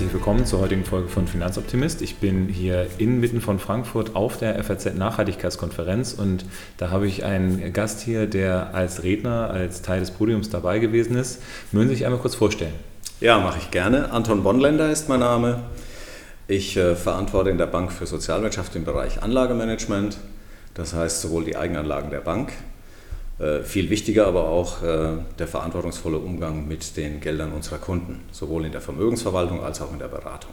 Herzlich willkommen zur heutigen Folge von Finanzoptimist. Ich bin hier inmitten von Frankfurt auf der FAZ Nachhaltigkeitskonferenz und da habe ich einen Gast hier, der als Redner, als Teil des Podiums dabei gewesen ist. Mögen Sie sich einmal kurz vorstellen? Ja, mache ich gerne. Anton Bonländer ist mein Name. Ich äh, verantworte in der Bank für Sozialwirtschaft im Bereich Anlagemanagement, das heißt sowohl die Eigenanlagen der Bank viel wichtiger aber auch äh, der verantwortungsvolle Umgang mit den Geldern unserer Kunden, sowohl in der Vermögensverwaltung als auch in der Beratung.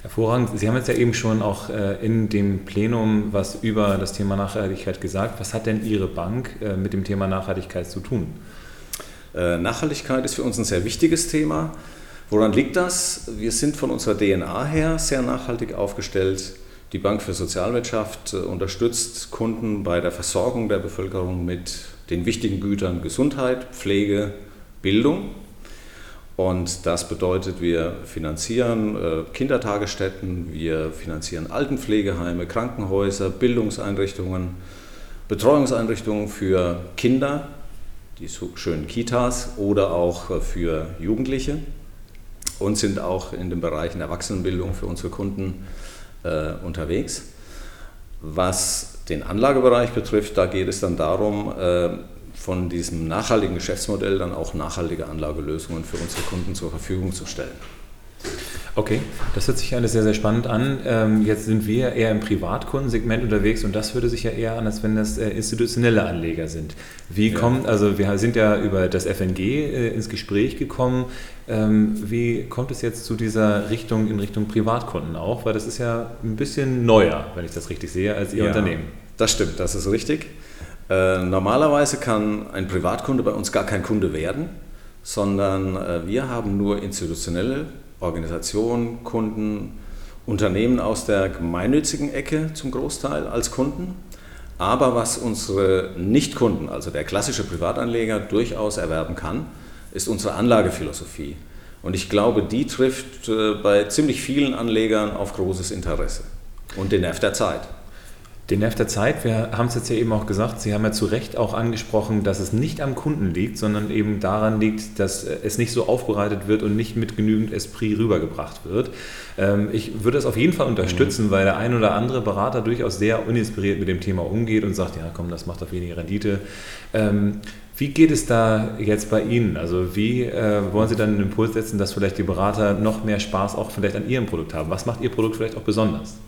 Hervorragend. Sie haben jetzt ja eben schon auch äh, in dem Plenum was über das Thema Nachhaltigkeit gesagt. Was hat denn Ihre Bank mit dem Thema Nachhaltigkeit zu tun? Nachhaltigkeit ist für uns ein sehr wichtiges Thema. Woran liegt das? Wir sind von unserer DNA her sehr nachhaltig aufgestellt. Die Bank für Sozialwirtschaft unterstützt Kunden bei der Versorgung der Bevölkerung mit den wichtigen Gütern Gesundheit, Pflege, Bildung. Und das bedeutet, wir finanzieren äh, Kindertagesstätten, wir finanzieren Altenpflegeheime, Krankenhäuser, Bildungseinrichtungen, Betreuungseinrichtungen für Kinder, die schönen Kitas oder auch äh, für Jugendliche und sind auch in den Bereichen Erwachsenenbildung für unsere Kunden äh, unterwegs. Was den Anlagebereich betrifft, da geht es dann darum, äh, von diesem nachhaltigen Geschäftsmodell dann auch nachhaltige Anlagelösungen für unsere Kunden zur Verfügung zu stellen. Okay, das hört sich alles sehr, sehr spannend an. Ähm, jetzt sind wir eher im Privatkundensegment unterwegs und das würde sich ja eher an, als wenn das äh, institutionelle Anleger sind. Wie ja. kommt, also wir sind ja über das FNG äh, ins Gespräch gekommen. Ähm, wie kommt es jetzt zu dieser Richtung in Richtung Privatkunden auch? Weil das ist ja ein bisschen neuer, wenn ich das richtig sehe, als Ihr ja, Unternehmen. Das stimmt, das ist richtig. Äh, normalerweise kann ein Privatkunde bei uns gar kein Kunde werden, sondern wir haben nur institutionelle Organisationen, Kunden, Unternehmen aus der gemeinnützigen Ecke zum Großteil als Kunden. Aber was unsere Nichtkunden, also der klassische Privatanleger, durchaus erwerben kann, ist unsere Anlagephilosophie. Und ich glaube, die trifft äh, bei ziemlich vielen Anlegern auf großes Interesse und den Nerv der Zeit. Den Nerv der Zeit, wir haben es jetzt ja eben auch gesagt, Sie haben ja zu Recht auch angesprochen, dass es nicht am Kunden liegt, sondern eben daran liegt, dass es nicht so aufbereitet wird und nicht mit genügend Esprit rübergebracht wird. Ähm, ich würde es auf jeden Fall unterstützen, mhm. weil der ein oder andere Berater durchaus sehr uninspiriert mit dem Thema umgeht und sagt, ja komm, das macht doch weniger Rendite. Ähm, wie geht es da jetzt bei Ihnen? Also wie äh, wollen Sie dann einen Impuls setzen, dass vielleicht die Berater noch mehr Spaß auch vielleicht an Ihrem Produkt haben? Was macht Ihr Produkt vielleicht auch besonders?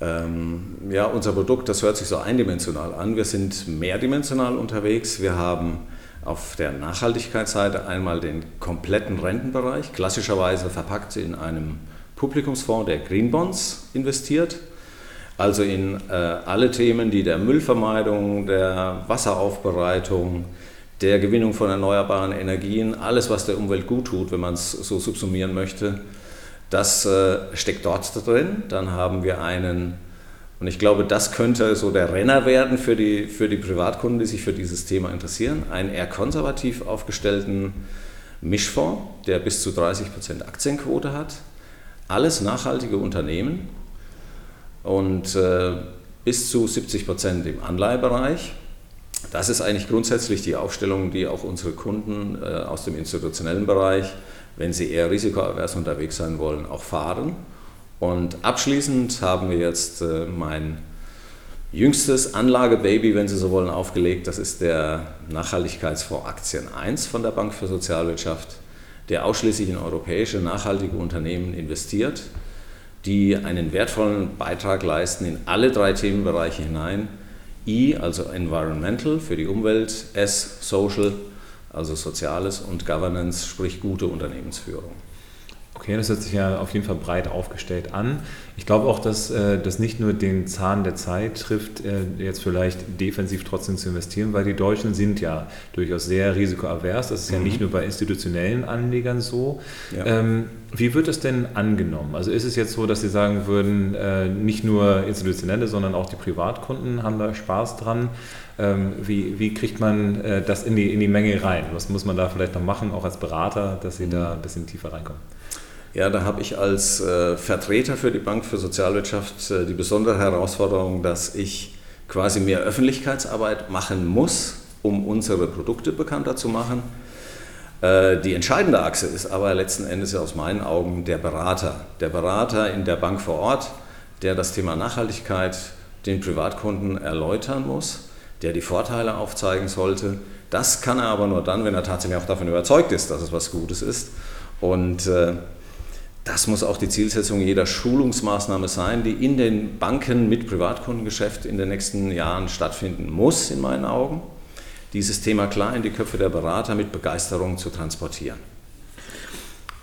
Ähm, ja, unser Produkt, das hört sich so eindimensional an. Wir sind mehrdimensional unterwegs. Wir haben auf der Nachhaltigkeitsseite einmal den kompletten Rentenbereich, klassischerweise verpackt in einem Publikumsfonds, der Green Bonds investiert. Also in äh, alle Themen, die der Müllvermeidung, der Wasseraufbereitung, der Gewinnung von erneuerbaren Energien, alles, was der Umwelt gut tut, wenn man es so subsumieren möchte, das äh, steckt dort drin. Dann haben wir einen, und ich glaube, das könnte so der Renner werden für die, für die Privatkunden, die sich für dieses Thema interessieren, einen eher konservativ aufgestellten Mischfonds, der bis zu 30% Aktienquote hat. Alles nachhaltige Unternehmen und äh, bis zu 70% im Anleihebereich. Das ist eigentlich grundsätzlich die Aufstellung, die auch unsere Kunden äh, aus dem institutionellen Bereich wenn sie eher risikoavers unterwegs sein wollen, auch fahren. Und abschließend haben wir jetzt äh, mein jüngstes Anlagebaby, wenn Sie so wollen, aufgelegt. Das ist der Nachhaltigkeitsfonds Aktien 1 von der Bank für Sozialwirtschaft, der ausschließlich in europäische nachhaltige Unternehmen investiert, die einen wertvollen Beitrag leisten in alle drei Themenbereiche hinein. I, also Environmental für die Umwelt, S, Social also Soziales und Governance, sprich gute Unternehmensführung. Okay, das hört sich ja auf jeden Fall breit aufgestellt an. Ich glaube auch, dass äh, das nicht nur den Zahn der Zeit trifft, äh, jetzt vielleicht defensiv trotzdem zu investieren, weil die Deutschen sind ja durchaus sehr risikoavers. Das ist mhm. ja nicht nur bei institutionellen Anlegern so. Ja. Ähm, wie wird das denn angenommen? Also ist es jetzt so, dass Sie sagen würden, äh, nicht nur institutionelle, sondern auch die Privatkunden haben da Spaß dran? Ähm, wie, wie kriegt man das in die, in die Menge rein? Was muss man da vielleicht noch machen, auch als Berater, dass Sie da ein bisschen tiefer reinkommen? Ja, da habe ich als äh, Vertreter für die Bank für Sozialwirtschaft äh, die besondere Herausforderung, dass ich quasi mehr Öffentlichkeitsarbeit machen muss, um unsere Produkte bekannter zu machen. Äh, die entscheidende Achse ist aber letzten Endes aus meinen Augen der Berater. Der Berater in der Bank vor Ort, der das Thema Nachhaltigkeit den Privatkunden erläutern muss, der die Vorteile aufzeigen sollte. Das kann er aber nur dann, wenn er tatsächlich auch davon überzeugt ist, dass es was Gutes ist. Und äh, das muss auch die Zielsetzung jeder Schulungsmaßnahme sein, die in den Banken mit Privatkundengeschäft in den nächsten Jahren stattfinden muss, in meinen Augen dieses Thema klar in die Köpfe der Berater mit Begeisterung zu transportieren.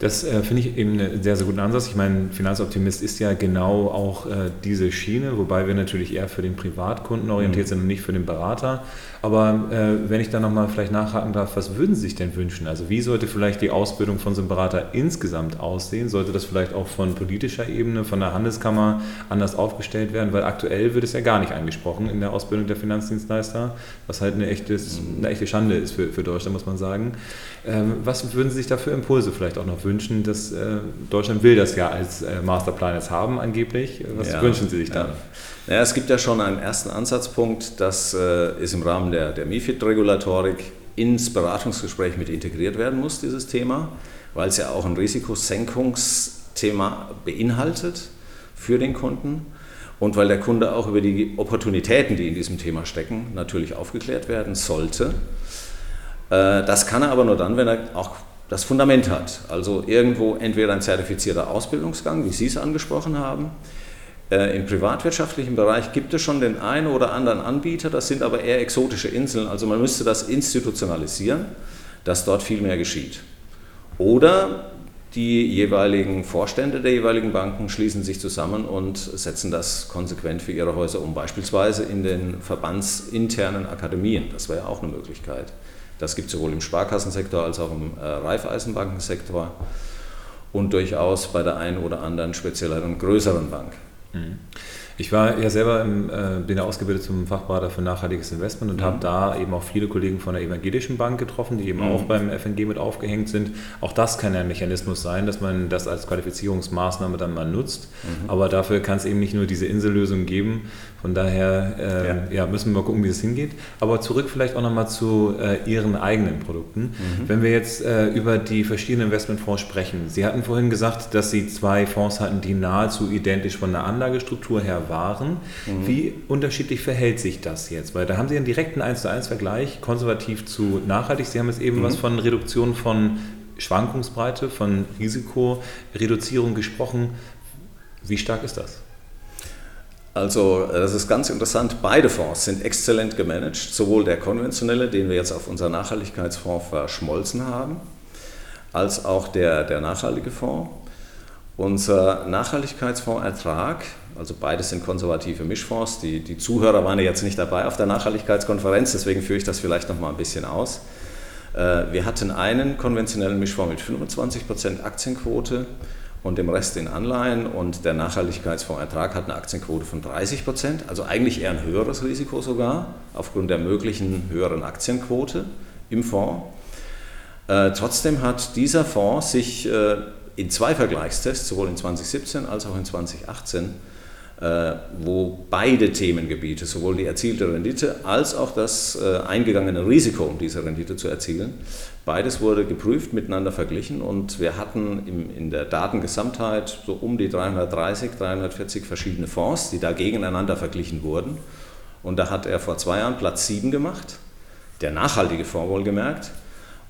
Das äh, finde ich eben einen sehr, sehr guten Ansatz. Ich meine, Finanzoptimist ist ja genau auch äh, diese Schiene, wobei wir natürlich eher für den Privatkunden orientiert mhm. sind und nicht für den Berater. Aber äh, wenn ich da nochmal vielleicht nachhaken darf, was würden Sie sich denn wünschen? Also wie sollte vielleicht die Ausbildung von so einem Berater insgesamt aussehen? Sollte das vielleicht auch von politischer Ebene, von der Handelskammer anders aufgestellt werden? Weil aktuell wird es ja gar nicht angesprochen in der Ausbildung der Finanzdienstleister, was halt eine, echtes, eine echte Schande ist für, für Deutschland, muss man sagen. Ähm, was würden Sie sich da für Impulse vielleicht auch noch wünschen? Dass, äh, Deutschland will das ja als äh, Masterplan jetzt haben angeblich. Was ja, wünschen Sie sich da? Ja. Ja, es gibt ja schon einen ersten Ansatzpunkt, das äh, ist im Rahmen der, der MIFID-Regulatorik ins Beratungsgespräch mit integriert werden muss, dieses Thema, weil es ja auch ein Risikosenkungsthema beinhaltet für den Kunden und weil der Kunde auch über die Opportunitäten, die in diesem Thema stecken, natürlich aufgeklärt werden sollte. Äh, das kann er aber nur dann, wenn er auch das Fundament hat. Also irgendwo entweder ein zertifizierter Ausbildungsgang, wie Sie es angesprochen haben, äh, Im privatwirtschaftlichen Bereich gibt es schon den einen oder anderen Anbieter, das sind aber eher exotische Inseln. Also man müsste das institutionalisieren, dass dort viel mehr geschieht. Oder die jeweiligen Vorstände der jeweiligen Banken schließen sich zusammen und setzen das konsequent für ihre Häuser um, beispielsweise in den verbandsinternen Akademien. Das wäre ja auch eine Möglichkeit. Das gibt es sowohl im Sparkassensektor als auch im äh, Raiffeisenbankensektor und durchaus bei der einen oder anderen spezielleren größeren Bank. Mhm. Ich war ja selber, im, äh, bin ja ausgebildet zum Fachberater für nachhaltiges Investment und mhm. habe da eben auch viele Kollegen von der Evangelischen Bank getroffen, die eben mhm. auch beim FNG mit aufgehängt sind. Auch das kann ja ein Mechanismus sein, dass man das als Qualifizierungsmaßnahme dann mal nutzt. Mhm. Aber dafür kann es eben nicht nur diese Insellösung geben. Von daher äh, ja. ja. müssen wir mal gucken, wie es hingeht. Aber zurück vielleicht auch nochmal zu äh, Ihren eigenen Produkten. Mhm. Wenn wir jetzt äh, über die verschiedenen Investmentfonds sprechen. Sie hatten vorhin gesagt, dass Sie zwei Fonds hatten, die nahezu identisch von der Anlagestruktur her waren. Mhm. Wie unterschiedlich verhält sich das jetzt? Weil da haben Sie einen direkten 1 zu 1 Vergleich, konservativ zu nachhaltig. Sie haben jetzt eben mhm. was von Reduktion von Schwankungsbreite, von Risikoreduzierung gesprochen. Wie stark ist das? Also das ist ganz interessant, beide Fonds sind exzellent gemanagt, sowohl der konventionelle, den wir jetzt auf unser Nachhaltigkeitsfonds verschmolzen haben, als auch der, der nachhaltige Fonds. Unser Nachhaltigkeitsfondsertrag, also beides sind konservative Mischfonds, die, die Zuhörer waren ja jetzt nicht dabei auf der Nachhaltigkeitskonferenz, deswegen führe ich das vielleicht noch mal ein bisschen aus. Äh, wir hatten einen konventionellen Mischfonds mit 25% Aktienquote und dem Rest in Anleihen und der Nachhaltigkeitsfondsertrag hat eine Aktienquote von 30% also eigentlich eher ein höheres Risiko sogar, aufgrund der möglichen höheren Aktienquote im Fonds. Äh, trotzdem hat dieser Fonds sich äh, in zwei Vergleichstests, sowohl in 2017 als auch in 2018, äh, wo beide Themengebiete, sowohl die erzielte Rendite als auch das äh, eingegangene Risiko, um diese Rendite zu erzielen, beides wurde geprüft, miteinander verglichen und wir hatten in der Datengesamtheit so um die 330, 340 verschiedene Fonds, die da gegeneinander verglichen wurden. Und da hat er vor zwei Jahren Platz 7 gemacht, der nachhaltige Fonds wohlgemerkt.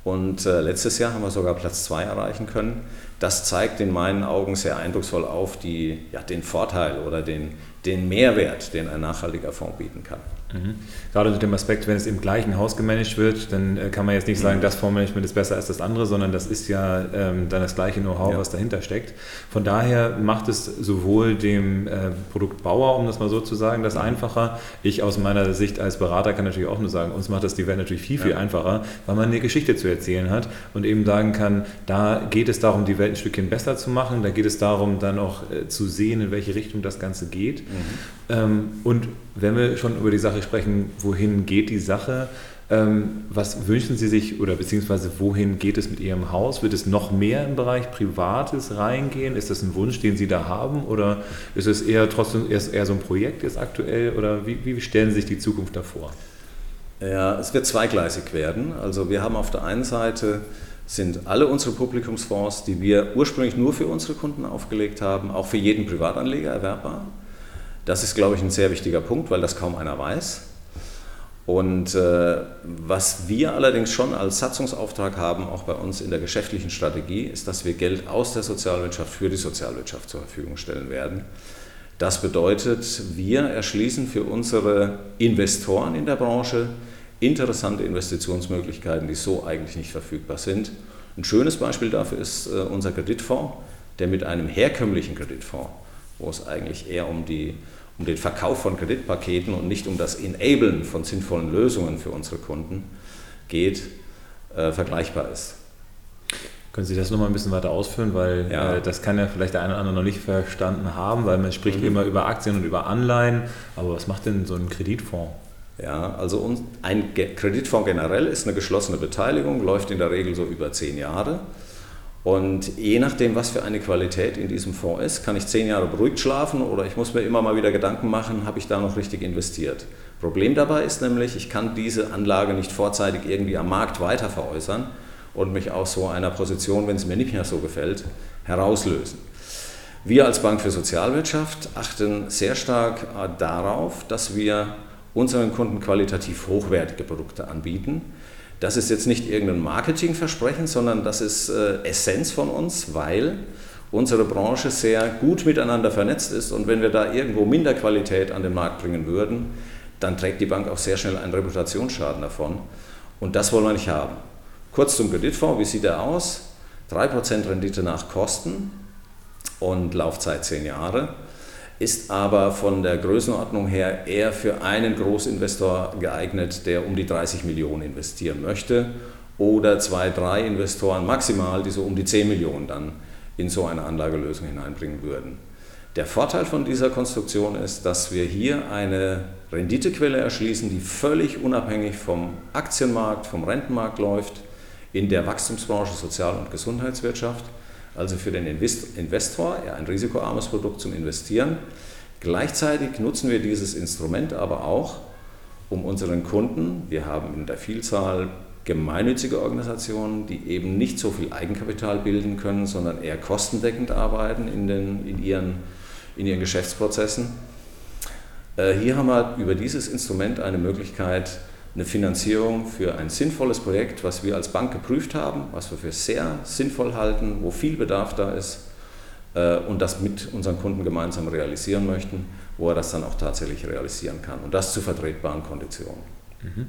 Und äh, letztes Jahr haben wir sogar Platz 2 erreichen können. Das zeigt in meinen Augen sehr eindrucksvoll auf die, ja, den Vorteil oder den, den Mehrwert, den ein nachhaltiger Fonds bieten kann. Mhm. Gerade unter dem Aspekt, wenn es im gleichen Haus gemanagt wird, dann äh, kann man jetzt nicht sagen, das Fondsmanagement ist besser als das andere, sondern das ist ja ähm, dann das gleiche Know-how, ja. was dahinter steckt. Von daher macht es sowohl dem äh, Produktbauer, um das mal so zu sagen, das einfacher. Ich aus meiner Sicht als Berater kann natürlich auch nur sagen, uns macht das die Welt natürlich viel, viel ja. einfacher, weil man eine Geschichte zu erzählen hat und eben sagen kann, da geht es darum, die Welt ein Stückchen besser zu machen, da geht es darum, dann auch äh, zu sehen, in welche Richtung das Ganze geht. Mhm. Ähm, und wenn wir schon über die Sache sprechen, wohin geht die Sache, ähm, was wünschen Sie sich oder beziehungsweise wohin geht es mit Ihrem Haus? Wird es noch mehr im Bereich Privates reingehen? Ist das ein Wunsch, den Sie da haben oder ist es eher trotzdem erst eher so ein Projekt jetzt aktuell oder wie, wie stellen Sie sich die Zukunft davor? Ja, es wird zweigleisig werden. Also wir haben auf der einen Seite sind alle unsere Publikumsfonds, die wir ursprünglich nur für unsere Kunden aufgelegt haben, auch für jeden Privatanleger erwerbbar. Das ist, glaube ich, ein sehr wichtiger Punkt, weil das kaum einer weiß. Und äh, was wir allerdings schon als Satzungsauftrag haben, auch bei uns in der geschäftlichen Strategie, ist, dass wir Geld aus der Sozialwirtschaft für die Sozialwirtschaft zur Verfügung stellen werden. Das bedeutet, wir erschließen für unsere Investoren in der Branche interessante Investitionsmöglichkeiten, die so eigentlich nicht verfügbar sind. Ein schönes Beispiel dafür ist äh, unser Kreditfonds, der mit einem herkömmlichen Kreditfonds, wo es eigentlich eher um, die, um den Verkauf von Kreditpaketen und nicht um das Enablen von sinnvollen Lösungen für unsere Kunden geht, äh, vergleichbar ist. Können Sie das nochmal ein bisschen weiter ausführen, weil ja. äh, das kann ja vielleicht der eine oder andere noch nicht verstanden haben, weil man spricht mhm. immer über Aktien und über Anleihen, aber was macht denn so ein Kreditfonds? Ja, also ein Kreditfonds generell ist eine geschlossene Beteiligung, läuft in der Regel so über zehn Jahre. Und je nachdem, was für eine Qualität in diesem Fonds ist, kann ich zehn Jahre beruhigt schlafen oder ich muss mir immer mal wieder Gedanken machen, habe ich da noch richtig investiert. Problem dabei ist nämlich, ich kann diese Anlage nicht vorzeitig irgendwie am Markt weiter veräußern und mich aus so einer Position, wenn es mir nicht mehr so gefällt, herauslösen. Wir als Bank für Sozialwirtschaft achten sehr stark äh, darauf, dass wir unseren Kunden qualitativ hochwertige Produkte anbieten. Das ist jetzt nicht irgendein Marketingversprechen, sondern das ist äh, Essenz von uns, weil unsere Branche sehr gut miteinander vernetzt ist und wenn wir da irgendwo minder Qualität an den Markt bringen würden, dann trägt die Bank auch sehr schnell einen Reputationsschaden davon und das wollen wir nicht haben. Kurz zum Kreditfonds, wie sieht er aus? 3% Rendite nach Kosten und Laufzeit 10 Jahre ist aber von der Größenordnung her eher für einen Großinvestor geeignet, der um die 30 Millionen investieren möchte oder zwei, drei Investoren maximal, die so um die 10 Millionen dann in so eine Anlagelösung hineinbringen würden. Der Vorteil von dieser Konstruktion ist, dass wir hier eine Renditequelle erschließen, die völlig unabhängig vom Aktienmarkt, vom Rentenmarkt läuft, in der Wachstumsbranche Sozial- und Gesundheitswirtschaft also für den Investor ein risikoarmes Produkt zum Investieren. Gleichzeitig nutzen wir dieses Instrument aber auch, um unseren Kunden, wir haben in der Vielzahl gemeinnützige Organisationen, die eben nicht so viel Eigenkapital bilden können, sondern eher kostendeckend arbeiten in, den, in, ihren, in ihren Geschäftsprozessen. Äh, hier haben wir über dieses Instrument eine Möglichkeit, eine Finanzierung für ein sinnvolles Projekt, was wir als Bank geprüft haben, was wir für sehr sinnvoll halten, wo viel Bedarf da ist äh, und das mit unseren Kunden gemeinsam realisieren möchten, wo er das dann auch tatsächlich realisieren kann und das zu vertretbaren Konditionen. Mhm.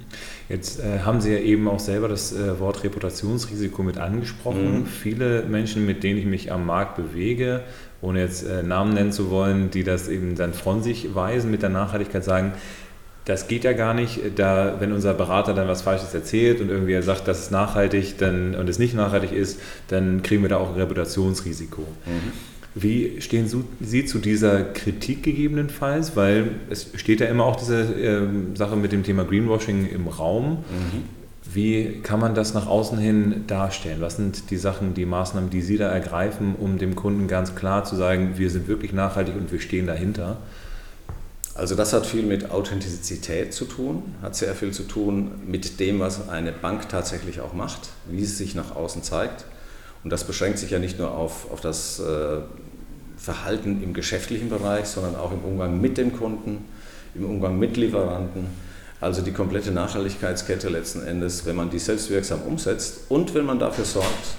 Jetzt äh, haben Sie ja eben auch selber das äh, Wort Reputationsrisiko mit angesprochen. Mhm. Viele Menschen, mit denen ich mich am Markt bewege, ohne jetzt äh, Namen nennen zu wollen, die das eben dann von sich weisen mit der Nachhaltigkeit, sagen, das geht ja gar nicht, da, wenn unser Berater dann was Falsches erzählt und irgendwie sagt, das ist nachhaltig dann, und es nicht nachhaltig ist, dann kriegen wir da auch ein Reputationsrisiko. Mhm. Wie stehen Sie zu dieser Kritik gegebenenfalls? Weil es steht ja immer auch diese äh, Sache mit dem Thema Greenwashing im Raum. Mhm. Wie kann man das nach außen hin darstellen? Was sind die Sachen, die Maßnahmen, die Sie da ergreifen, um dem Kunden ganz klar zu sagen, wir sind wirklich nachhaltig und wir stehen dahinter? Also das hat viel mit Authentizität zu tun, hat sehr viel zu tun mit dem, was eine Bank tatsächlich auch macht, wie es sich nach außen zeigt. Und das beschränkt sich ja nicht nur auf, auf das äh, Verhalten im geschäftlichen Bereich, sondern auch im Umgang mit den Kunden, im Umgang mit Lieferanten. Also die komplette Nachhaltigkeitskette letzten Endes, wenn man die selbstwirksam umsetzt und wenn man dafür sorgt,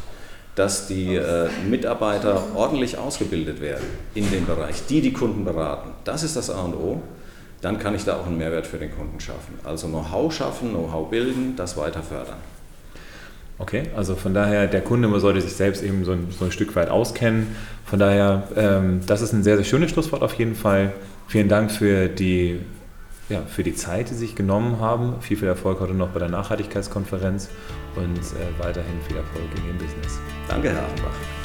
dass die äh, Mitarbeiter ordentlich ausgebildet werden in dem Bereich, die die Kunden beraten. Das ist das A und O. Dann kann ich da auch einen Mehrwert für den Kunden schaffen. Also Know-how schaffen, Know-how bilden, das weiter fördern. Okay, also von daher, der Kunde sollte sich selbst eben so ein, so ein Stück weit auskennen. Von daher, ähm, das ist ein sehr, sehr schönes Schlusswort auf jeden Fall. Vielen Dank für die ja, für die Zeit, die Sie sich genommen haben. Viel, viel Erfolg heute noch bei der Nachhaltigkeitskonferenz und äh, weiterhin viel Erfolg in Ihrem Business. Danke, Herr Achenbach.